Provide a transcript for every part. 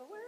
aware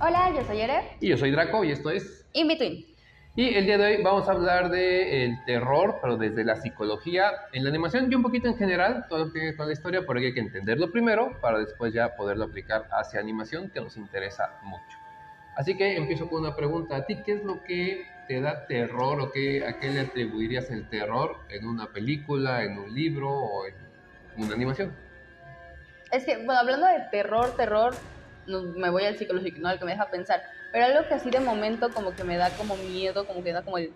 Hola, yo soy Ere. Y yo soy Draco y esto es... In Between. Y el día de hoy vamos a hablar de el terror, pero desde la psicología, en la animación y un poquito en general, todo lo que toda la historia, porque hay que entenderlo primero para después ya poderlo aplicar hacia animación, que nos interesa mucho. Así que empiezo con una pregunta. ¿A ti qué es lo que te da terror o qué, a qué le atribuirías el terror en una película, en un libro o en una animación? Es que, bueno, hablando de terror, terror, no, me voy al psicológico, ¿no? Al que me deja pensar. Pero algo que así de momento como que me da como miedo, como que da como el...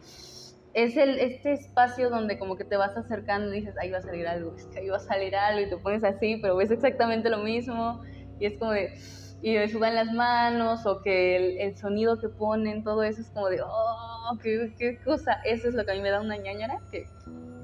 Es el, este espacio donde como que te vas acercando y dices, ahí va a salir algo, es que ahí va a salir algo y te pones así, pero ves exactamente lo mismo y es como de... Y me sudan las manos o que el, el sonido que ponen, todo eso es como de, oh, qué, qué cosa. Eso es lo que a mí me da una ñañara, que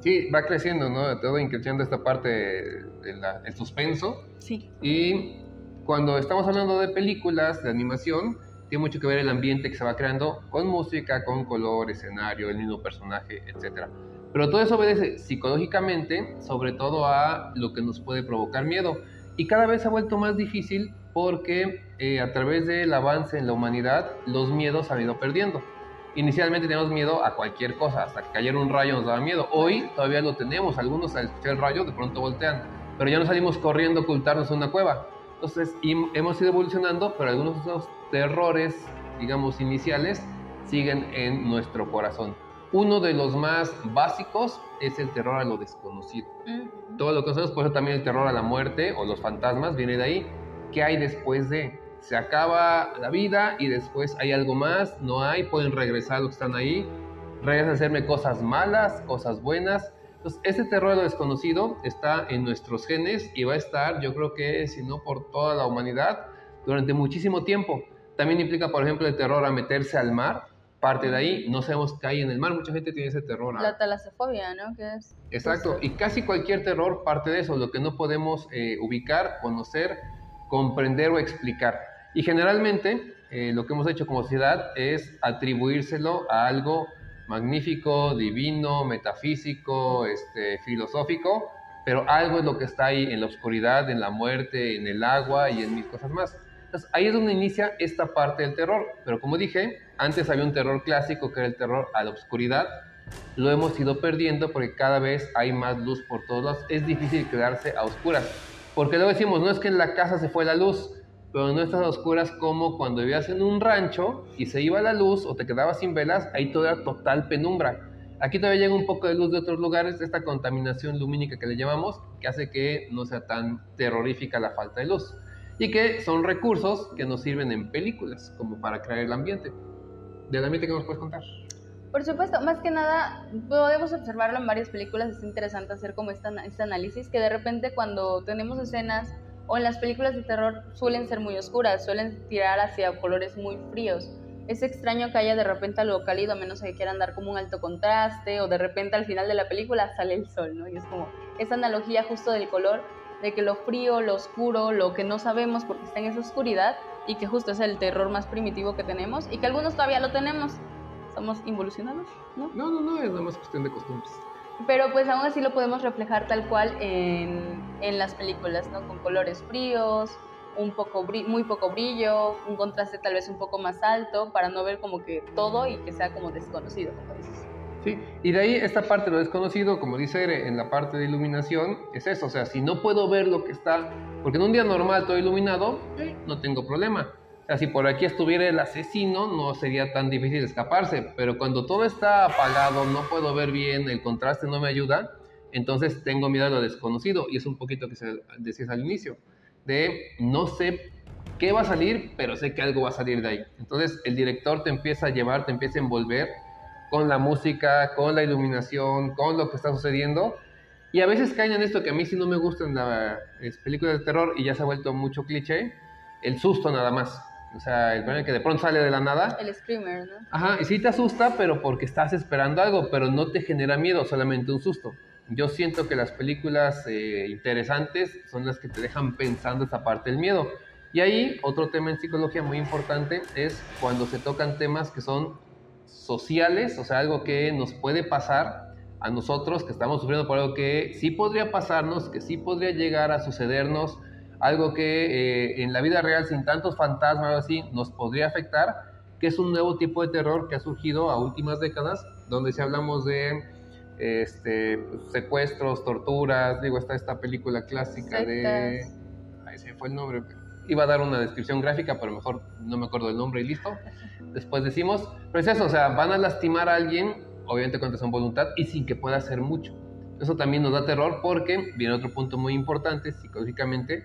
Sí, va creciendo, ¿no? Todo increciendo esta parte del suspenso. sí, Y cuando estamos hablando de películas, de animación, tiene mucho que ver el ambiente que se va creando con música, con color, escenario, el mismo personaje, etc. Pero todo eso obedece psicológicamente, sobre todo a lo que nos puede provocar miedo. Y cada vez se ha vuelto más difícil porque eh, a través del avance en la humanidad, los miedos han ido perdiendo. Inicialmente teníamos miedo a cualquier cosa, hasta que cayera un rayo nos daba miedo. Hoy todavía lo tenemos, algunos al escuchar el rayo de pronto voltean, pero ya no salimos corriendo a ocultarnos en una cueva. Entonces hemos ido evolucionando, pero algunos de esos terrores, digamos, iniciales, siguen en nuestro corazón. Uno de los más básicos es el terror a lo desconocido. Ujú. Todo lo que conocemos, por eso también el terror a la muerte o los fantasmas viene de ahí. ¿Qué hay después de? Se acaba la vida y después hay algo más, no hay, pueden regresar los que están ahí, regresan a hacerme cosas malas, cosas buenas. Entonces, ese terror a lo desconocido está en nuestros genes y va a estar, yo creo que, si no por toda la humanidad, durante muchísimo tiempo. También implica, por ejemplo, el terror a meterse al mar, parte de ahí, no sabemos qué hay en el mar, mucha gente tiene ese terror. a- La talasofobia, ¿no? Que es Exacto, justo- y casi cualquier terror parte de eso, lo que no podemos eh, ubicar, conocer, comprender o explicar. Y generalmente eh, lo que hemos hecho como sociedad es atribuírselo a algo magnífico, divino, metafísico, este, filosófico, pero algo es lo que está ahí en la oscuridad, en la muerte, en el agua y en mil cosas más. Entonces ahí es donde inicia esta parte del terror, pero como dije, antes había un terror clásico que era el terror a la oscuridad, lo hemos ido perdiendo porque cada vez hay más luz por todos lados. Es difícil quedarse a oscuras. Porque luego decimos, no es que en la casa se fue la luz, pero no estás a oscuras como cuando vivías en un rancho y se iba la luz o te quedabas sin velas, ahí todo era total penumbra. Aquí todavía llega un poco de luz de otros lugares, esta contaminación lumínica que le llamamos, que hace que no sea tan terrorífica la falta de luz. Y que son recursos que nos sirven en películas, como para crear el ambiente. ¿Del ambiente que nos puedes contar? Por supuesto, más que nada, podemos observarlo en varias películas, es interesante hacer como esta, este análisis, que de repente cuando tenemos escenas o en las películas de terror suelen ser muy oscuras, suelen tirar hacia colores muy fríos. Es extraño que haya de repente algo cálido, a menos que quieran dar como un alto contraste, o de repente al final de la película sale el sol, ¿no? Y es como esa analogía justo del color, de que lo frío, lo oscuro, lo que no sabemos porque está en esa oscuridad, y que justo es el terror más primitivo que tenemos, y que algunos todavía lo tenemos. Somos involucionados, ¿no? No, no, no, es nada más cuestión de costumbres. Pero pues aún así lo podemos reflejar tal cual en, en las películas, ¿no? Con colores fríos, un poco muy poco brillo, un contraste tal vez un poco más alto para no ver como que todo y que sea como desconocido, como dices. Sí, y de ahí esta parte lo desconocido, como dice Ere, en la parte de iluminación, es eso, o sea, si no puedo ver lo que está, porque en un día normal todo iluminado, no tengo problema. O sea, si por aquí estuviera el asesino, no sería tan difícil escaparse, pero cuando todo está apagado, no puedo ver bien, el contraste no me ayuda, entonces tengo miedo a lo desconocido, y es un poquito que se decías al inicio, de no sé qué va a salir, pero sé que algo va a salir de ahí. Entonces el director te empieza a llevar, te empieza a envolver con la música, con la iluminación, con lo que está sucediendo, Y a veces caen en esto que a mí sí no me gusta en las películas de terror y ya se ha vuelto mucho cliché, el susto nada más. O sea, el que de pronto sale de la nada. El screamer, ¿no? Ajá, y sí te asusta, pero porque estás esperando algo, pero no te genera miedo, solamente un susto. Yo siento que las películas eh, interesantes son las que te dejan pensando esa parte del miedo. Y ahí otro tema en psicología muy importante es cuando se tocan temas que son sociales, o sea, algo que nos puede pasar a nosotros, que estamos sufriendo por algo que sí podría pasarnos, que sí podría llegar a sucedernos, algo que eh, en la vida real sin tantos fantasmas o así nos podría afectar, que es un nuevo tipo de terror que ha surgido a últimas décadas, donde si hablamos de este, secuestros, torturas, digo, está esta película clásica de... Ahí se fue el nombre, iba a dar una descripción gráfica, pero mejor no me acuerdo del nombre y listo. Después decimos, pero es eso, o sea, van a lastimar a alguien, obviamente contra su voluntad, y sin que pueda hacer mucho. Eso también nos da terror porque, viene otro punto muy importante, psicológicamente,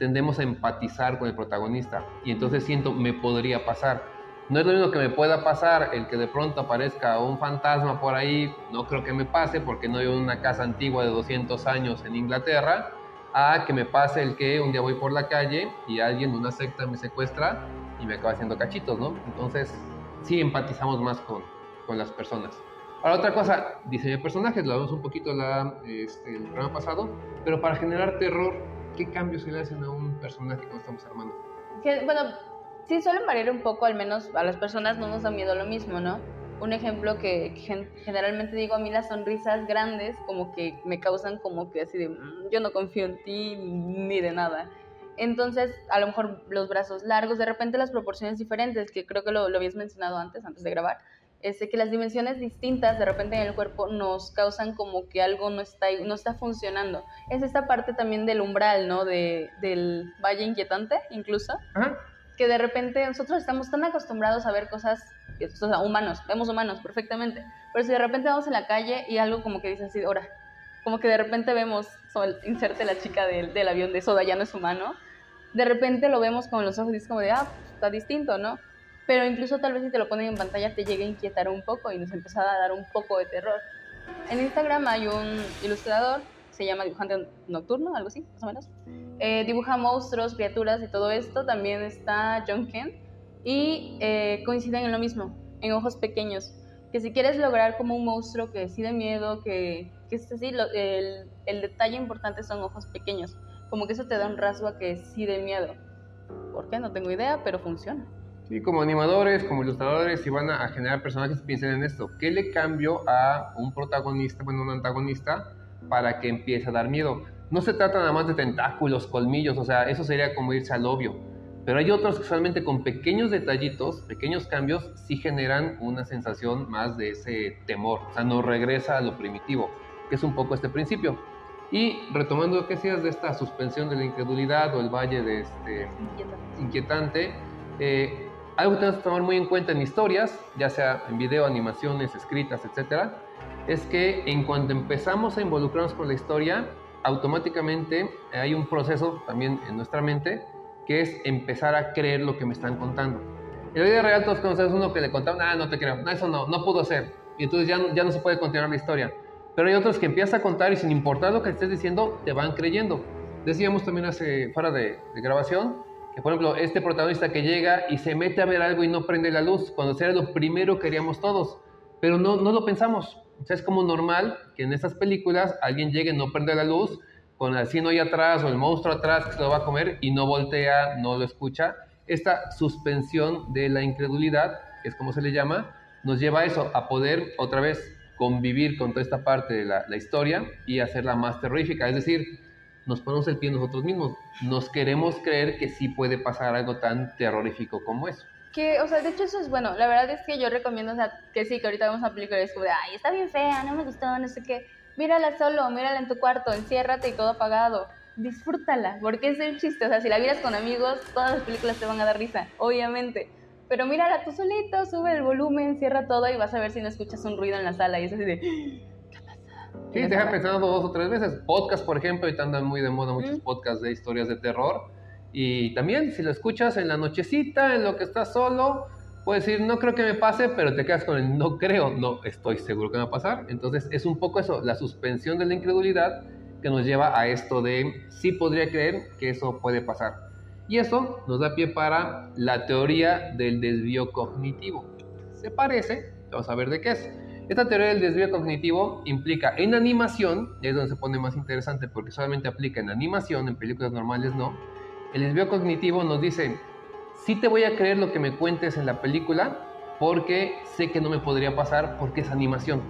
tendemos a empatizar con el protagonista. Y entonces siento, me podría pasar. No es lo mismo que me pueda pasar el que de pronto aparezca un fantasma por ahí, no creo que me pase porque no vivo en una casa antigua de 200 años en Inglaterra, a que me pase el que un día voy por la calle y alguien de una secta me secuestra y me acaba haciendo cachitos, ¿no? Entonces, sí empatizamos más con, con las personas. Ahora, otra cosa, diseño de personajes, lo vimos un poquito la, este, el programa pasado, pero para generar terror, ¿qué cambios se le hacen a un personaje cuando estamos armando? Que, bueno, sí suelen variar un poco, al menos a las personas no nos da miedo lo mismo, ¿no? un ejemplo que, generalmente digo a mí las sonrisas grandes como que me causan como que así de mm, yo no confío en ti ni de nada. Entonces, a lo mejor los brazos largos, de repente las proporciones diferentes, que creo que lo, lo habías mencionado antes, antes de grabar, es que las dimensiones distintas de repente en el cuerpo nos causan como que algo no está, no está funcionando. Es esta parte también del umbral, ¿no? De, del valle inquietante, incluso. Que de repente nosotros estamos tan acostumbrados a ver cosas o sea, humanos, vemos humanos perfectamente. Pero si de repente vamos en la calle y algo como que dice así, ahora, como que de repente vemos, inserte la chica del, del avión de Soda, ya no es humano, de repente lo vemos con los ojos y es como de, ah, pues, está distinto, ¿no? Pero incluso tal vez si te lo ponen en pantalla te llegue a inquietar un poco y nos empieza a dar un poco de terror. En Instagram hay un ilustrador, se llama Dibujante Nocturno, algo así, más o menos. Eh, dibuja monstruos, criaturas y todo esto. También está John Kent, y eh, coinciden en lo mismo, en ojos pequeños. Que si quieres lograr como un monstruo que sí de miedo, que, que es así, el, el, detalle importante son ojos pequeños. Como que eso te da un rasgo a que sí de miedo. ¿Por qué? No tengo idea, pero funciona. Sí, como animadores, como ilustradores, si van a, generar personajes, piensen en esto. ¿Qué le cambio a un protagonista, bueno, un antagonista, para que empiece a dar miedo? No se trata nada más de tentáculos, colmillos, o sea, eso sería como irse al obvio pero hay otros que solamente con pequeños detallitos, pequeños cambios, sí generan una sensación más de ese temor. O sea, no regresa a lo primitivo, que es un poco este principio. Y retomando lo que decías de esta suspensión de la incredulidad o el valle de este inquietante, eh, algo que tenemos que tomar muy en cuenta en historias, ya sea en video, animaciones, escritas, etcétera, es que en cuanto empezamos a involucrarnos con la historia, automáticamente hay un proceso también en nuestra mente que es empezar a creer lo que me están contando. En la vida real todos conocemos uno que le contaban, ah, no te creo, no, eso no, no pudo ser. Y entonces ya no, ya no se puede continuar la historia. Pero hay otros que empiezas a contar y sin importar lo que estés diciendo, te van creyendo. Decíamos también hace, fuera de, grabación, que por ejemplo, este protagonista que llega y se mete a ver algo y no prende la luz, cuando era lo primero que queríamos todos, pero no, no lo pensamos. O sea, es como normal que en estas películas alguien llegue, y no prende la luz, con el sino ahí atrás o el monstruo atrás que se lo va a comer y no voltea, no lo escucha. Esta suspensión de la incredulidad, que es como se le llama, nos lleva a eso, a poder otra vez convivir con toda esta parte de la, historia y hacerla más terrorífica. Es decir, nos ponemos el pie nosotros mismos. Nos queremos creer que sí puede pasar algo tan terrorífico como eso. Que, o sea, de hecho eso es bueno. La verdad es que yo recomiendo, o sea, que sí, que ahorita vamos a película y es como ay, está bien fea, no me gustó, no sé qué mírala solo, mírala en tu cuarto, enciérrate y todo apagado. Disfrútala, porque es el chiste. O sea, si la miras con amigos, todas las películas te van a dar risa, obviamente. Pero mírala tú solito, sube el volumen, cierra todo y vas a ver si no escuchas un ruido en la sala y es así de. Sí, te deja pensando dos o tres veces. Podcast, por ejemplo, ahorita andan muy de moda muchos podcasts de historias de terror. Y también, si lo escuchas en la nochecita, en lo que estás solo, Puedes decir, no creo que me pase, pero te quedas con el no creo, no estoy seguro que me va a pasar. Entonces es un poco eso, la suspensión de la incredulidad que nos lleva a esto de sí podría creer que eso puede pasar. Y eso nos da pie para la teoría del desvío cognitivo. Se parece, vamos a ver de qué es. Esta teoría del desvío cognitivo implica en animación, y es donde se pone más interesante porque solamente aplica en animación, en películas normales no. El desvío cognitivo nos dice, sí te voy a creer lo que me cuentes en la película porque sé que no me podría pasar porque es animación.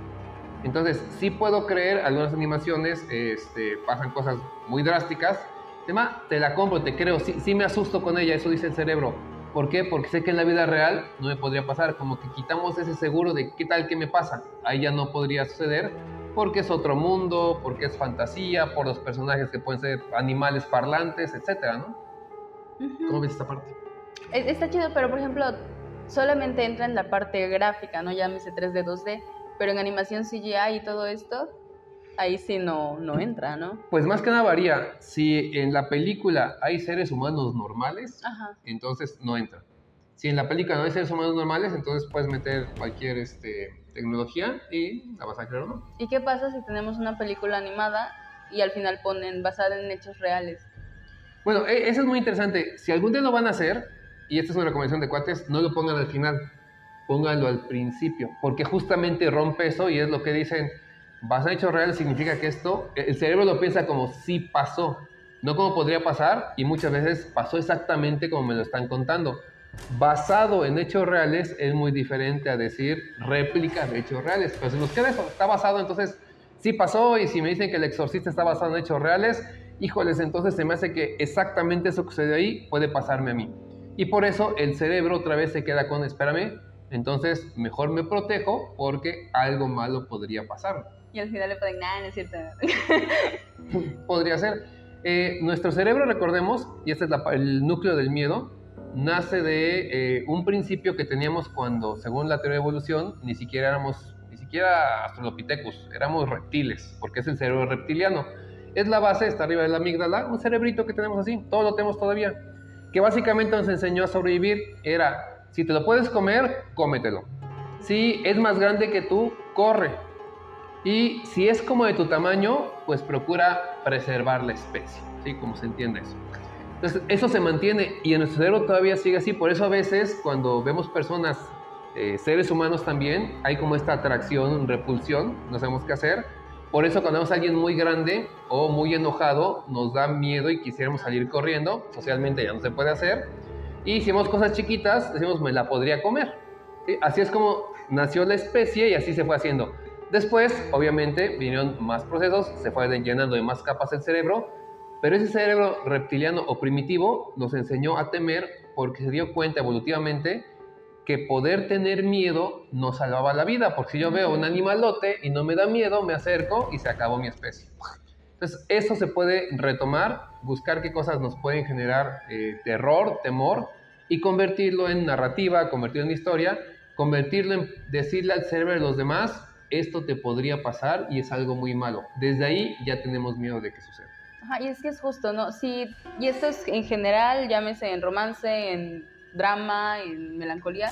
Entonces, sí puedo creer algunas animaciones, este, pasan cosas muy drásticas. Tema, te la compro, te creo, sí, sí me asusto con ella, eso dice el cerebro. ¿Por qué? Porque sé que en la vida real no me podría pasar, como que quitamos ese seguro de qué tal que me pasa. Ahí ya no podría suceder porque es otro mundo, porque es fantasía, por los personajes que pueden ser animales parlantes, etcétera, ¿no? ¿Cómo ves esta parte? Está chido, pero por ejemplo, solamente entra en la parte gráfica, no llámese 3D, 2D, pero en animación CGI y todo esto, ahí sí no, no entra, ¿no? Pues más que nada varía. Si en la película hay seres humanos normales, entonces no entra. Si en la película no hay seres humanos normales, entonces puedes meter cualquier este, tecnología y la vas a crear o no. ¿Y qué pasa si tenemos una película animada y al final ponen basada en hechos reales? Bueno, e, eso es muy interesante. Si algún día lo van a hacer, y esta es una recomendación de cuates, no lo pongan al final, pónganlo al principio, porque justamente rompe eso y es lo que dicen basado en hechos reales significa que esto, el cerebro lo piensa como si pasó, no como podría pasar y muchas veces pasó exactamente como me lo están contando. Basado en hechos reales es muy diferente a decir réplica de hechos reales. Pero si nos queda eso, está basado, entonces sí pasó y si me dicen que el exorcista está basado en hechos reales, híjoles, entonces se me hace que exactamente eso que sucedió ahí puede pasarme a mí. Y por eso el cerebro otra vez se queda con, espérame, entonces mejor me protejo porque algo malo podría pasar. Y al final le ponen, nada, no es cierto. Podría ser. Eh, nuestro cerebro, recordemos, y este es el núcleo del miedo, nace de eh, un principio que teníamos cuando, según la teoría de evolución, ni siquiera éramos, ni siquiera Australopithecus, éramos reptiles, porque es el cerebro reptiliano. Es la base, está arriba de la amígdala, un cerebrito que tenemos así, todo lo tenemos todavía, que básicamente nos enseñó a sobrevivir. Era, si te lo puedes comer, cómetelo. Si es más grande que tú, corre y si es como de tu tamaño, pues procura preservar la especie, ¿sí? Como se entiende eso. Entonces, eso se mantiene y en nuestro cerebro todavía sigue así. Por eso a veces cuando vemos personas, eh, seres humanos también, hay como esta atracción, repulsión, no sabemos qué hacer. Por eso cuando vemos a alguien muy grande o muy enojado, nos da miedo y quisiéramos salir corriendo. Socialmente ya no se puede hacer. Y si vemos cosas chiquitas, decimos, me la podría comer. Así es como nació la especie y así se fue haciendo. Después, obviamente, vinieron más procesos, se fue llenando de más capas el cerebro, pero ese cerebro reptiliano o primitivo nos enseñó a temer porque se dio cuenta evolutivamente que poder tener miedo nos salvaba la vida, porque si yo veo un animalote y no me da miedo, me acerco y se acabó mi especie. Entonces, eso se puede retomar, buscar qué cosas nos pueden generar eh, terror, temor, y convertirlo en narrativa, convertirlo en historia, convertirlo en decirle al cerebro de los demás, esto te podría pasar y es algo muy malo. Desde ahí ya tenemos miedo de que suceda. Ajá, y es que es justo, ¿no? Sí, y esto es en general, llámese en romance, en drama, en melancolía.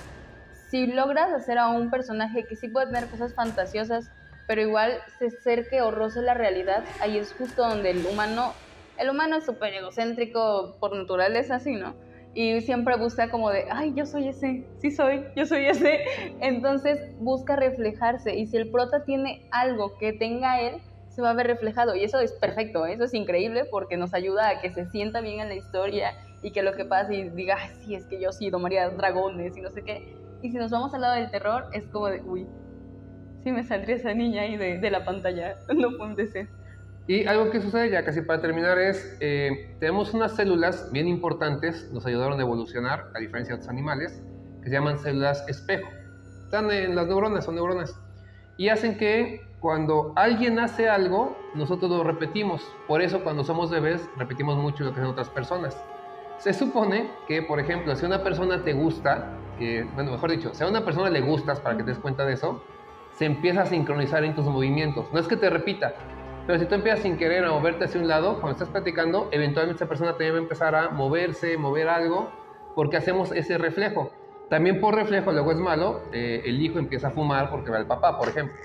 Si logras hacer a un personaje que sí puede tener cosas fantasiosas, pero igual se acerque o roce la realidad, ahí es justo donde el humano, el humano es súper egocéntrico por naturaleza, así, ¿no? Y siempre busca como de, ay, yo soy ese, sí soy, yo soy ese. Entonces busca reflejarse y si el prota tiene algo que tenga él, se va a ver reflejado y eso es perfecto, eso es increíble porque nos ayuda a que se sienta bien en la historia y que lo que pasa y diga, ay, sí, es que yo sí domaría dragones y no sé qué. Y si nos vamos al lado del terror, es como de, uy, sí me saldría esa niña ahí de, de la pantalla, no puede ser. Y algo que sucede ya casi para terminar es, eh, tenemos unas células bien importantes, nos ayudaron a evolucionar, a diferencia de otros animales, que se llaman células espejo. Están en las neuronas, son neuronas. Y hacen que cuando alguien hace algo, nosotros lo repetimos. Por eso cuando somos bebés, repetimos mucho lo que hacen otras personas. Se supone que, por ejemplo, si una persona te gusta, que, bueno, mejor dicho, si a una persona le gustas, para que te des cuenta de eso, se empieza a sincronizar en tus movimientos. No es que te repita, pero si tú empiezas sin querer a moverte hacia un lado, cuando estás platicando, eventualmente esa persona también va a empezar a moverse, mover algo, porque hacemos ese reflejo. También por reflejo, luego es malo, eh, el hijo empieza a fumar porque ve al papá, por ejemplo.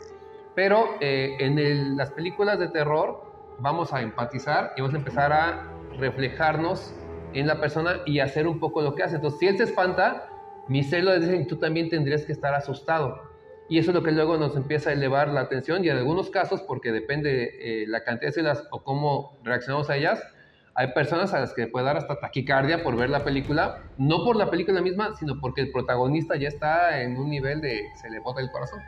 Pero eh, en las películas de terror vamos a empatizar y vamos a empezar a reflejarnos en la persona y hacer un poco lo que hace. Entonces, si él se espanta, mi celo dice, tú también tendrías que estar asustado. Y eso es lo que luego nos empieza a elevar la atención y en algunos casos, porque depende eh, la cantidad de células o cómo reaccionamos a ellas, hay personas a las que puede dar hasta taquicardia por ver la película, no por la película misma, sino porque el protagonista ya está en un nivel de se le bota el corazón.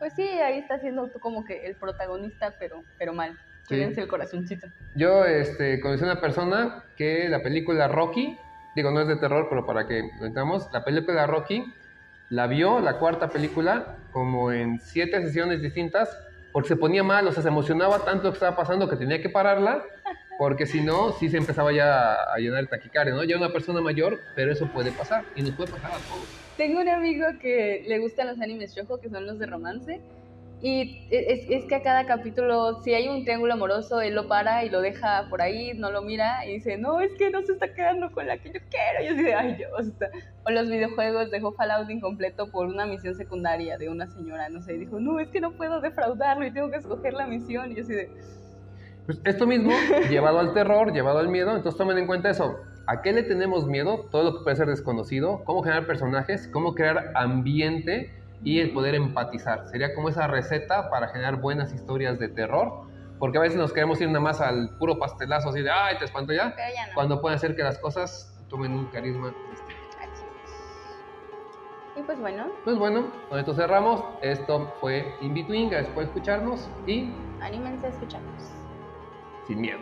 Pues sí, ahí está siendo tú como que el protagonista, pero, pero mal. Sí. Cuídense el corazoncito. Yo este, conocí a una persona que la película Rocky, digo, no es de terror, pero para que lo entendamos, la película Rocky la vio, la cuarta película, como en siete sesiones distintas, porque se ponía mal, o sea, se emocionaba tanto lo que estaba pasando que tenía que pararla, porque si no, sí se empezaba ya a llenar el taquicardia, ¿no? Ya una persona mayor, pero eso puede pasar, y nos puede pasar a todos. Tengo un amigo que le gustan los animes shojo, que son los de romance. Y es, es que a cada capítulo, si hay un triángulo amoroso, él lo para y lo deja por ahí, no lo mira y dice, no, es que no se está quedando con la que yo quiero. Y yo de, ay Dios. O los videojuegos dejó Fallout incompleto por una misión secundaria de una señora, no sé, y dijo, no, es que no puedo defraudarlo y tengo que escoger la misión. Y yo así de, Pues esto mismo, llevado al terror, llevado al miedo, entonces tomen en cuenta eso. ¿A qué le tenemos miedo? Todo lo que puede ser desconocido, cómo generar personajes, cómo crear ambiente y el poder empatizar. Sería como esa receta para generar buenas historias de terror, porque a veces nos queremos ir nada más al puro pastelazo así de, ay, te espanto ya, pero ya no. cuando pueden hacer que las cosas tomen un carisma distinto. Y pues bueno, Pues bueno, con esto cerramos. Esto fue In Between, gracias por escucharnos y anímense a escucharnos. sin miedo.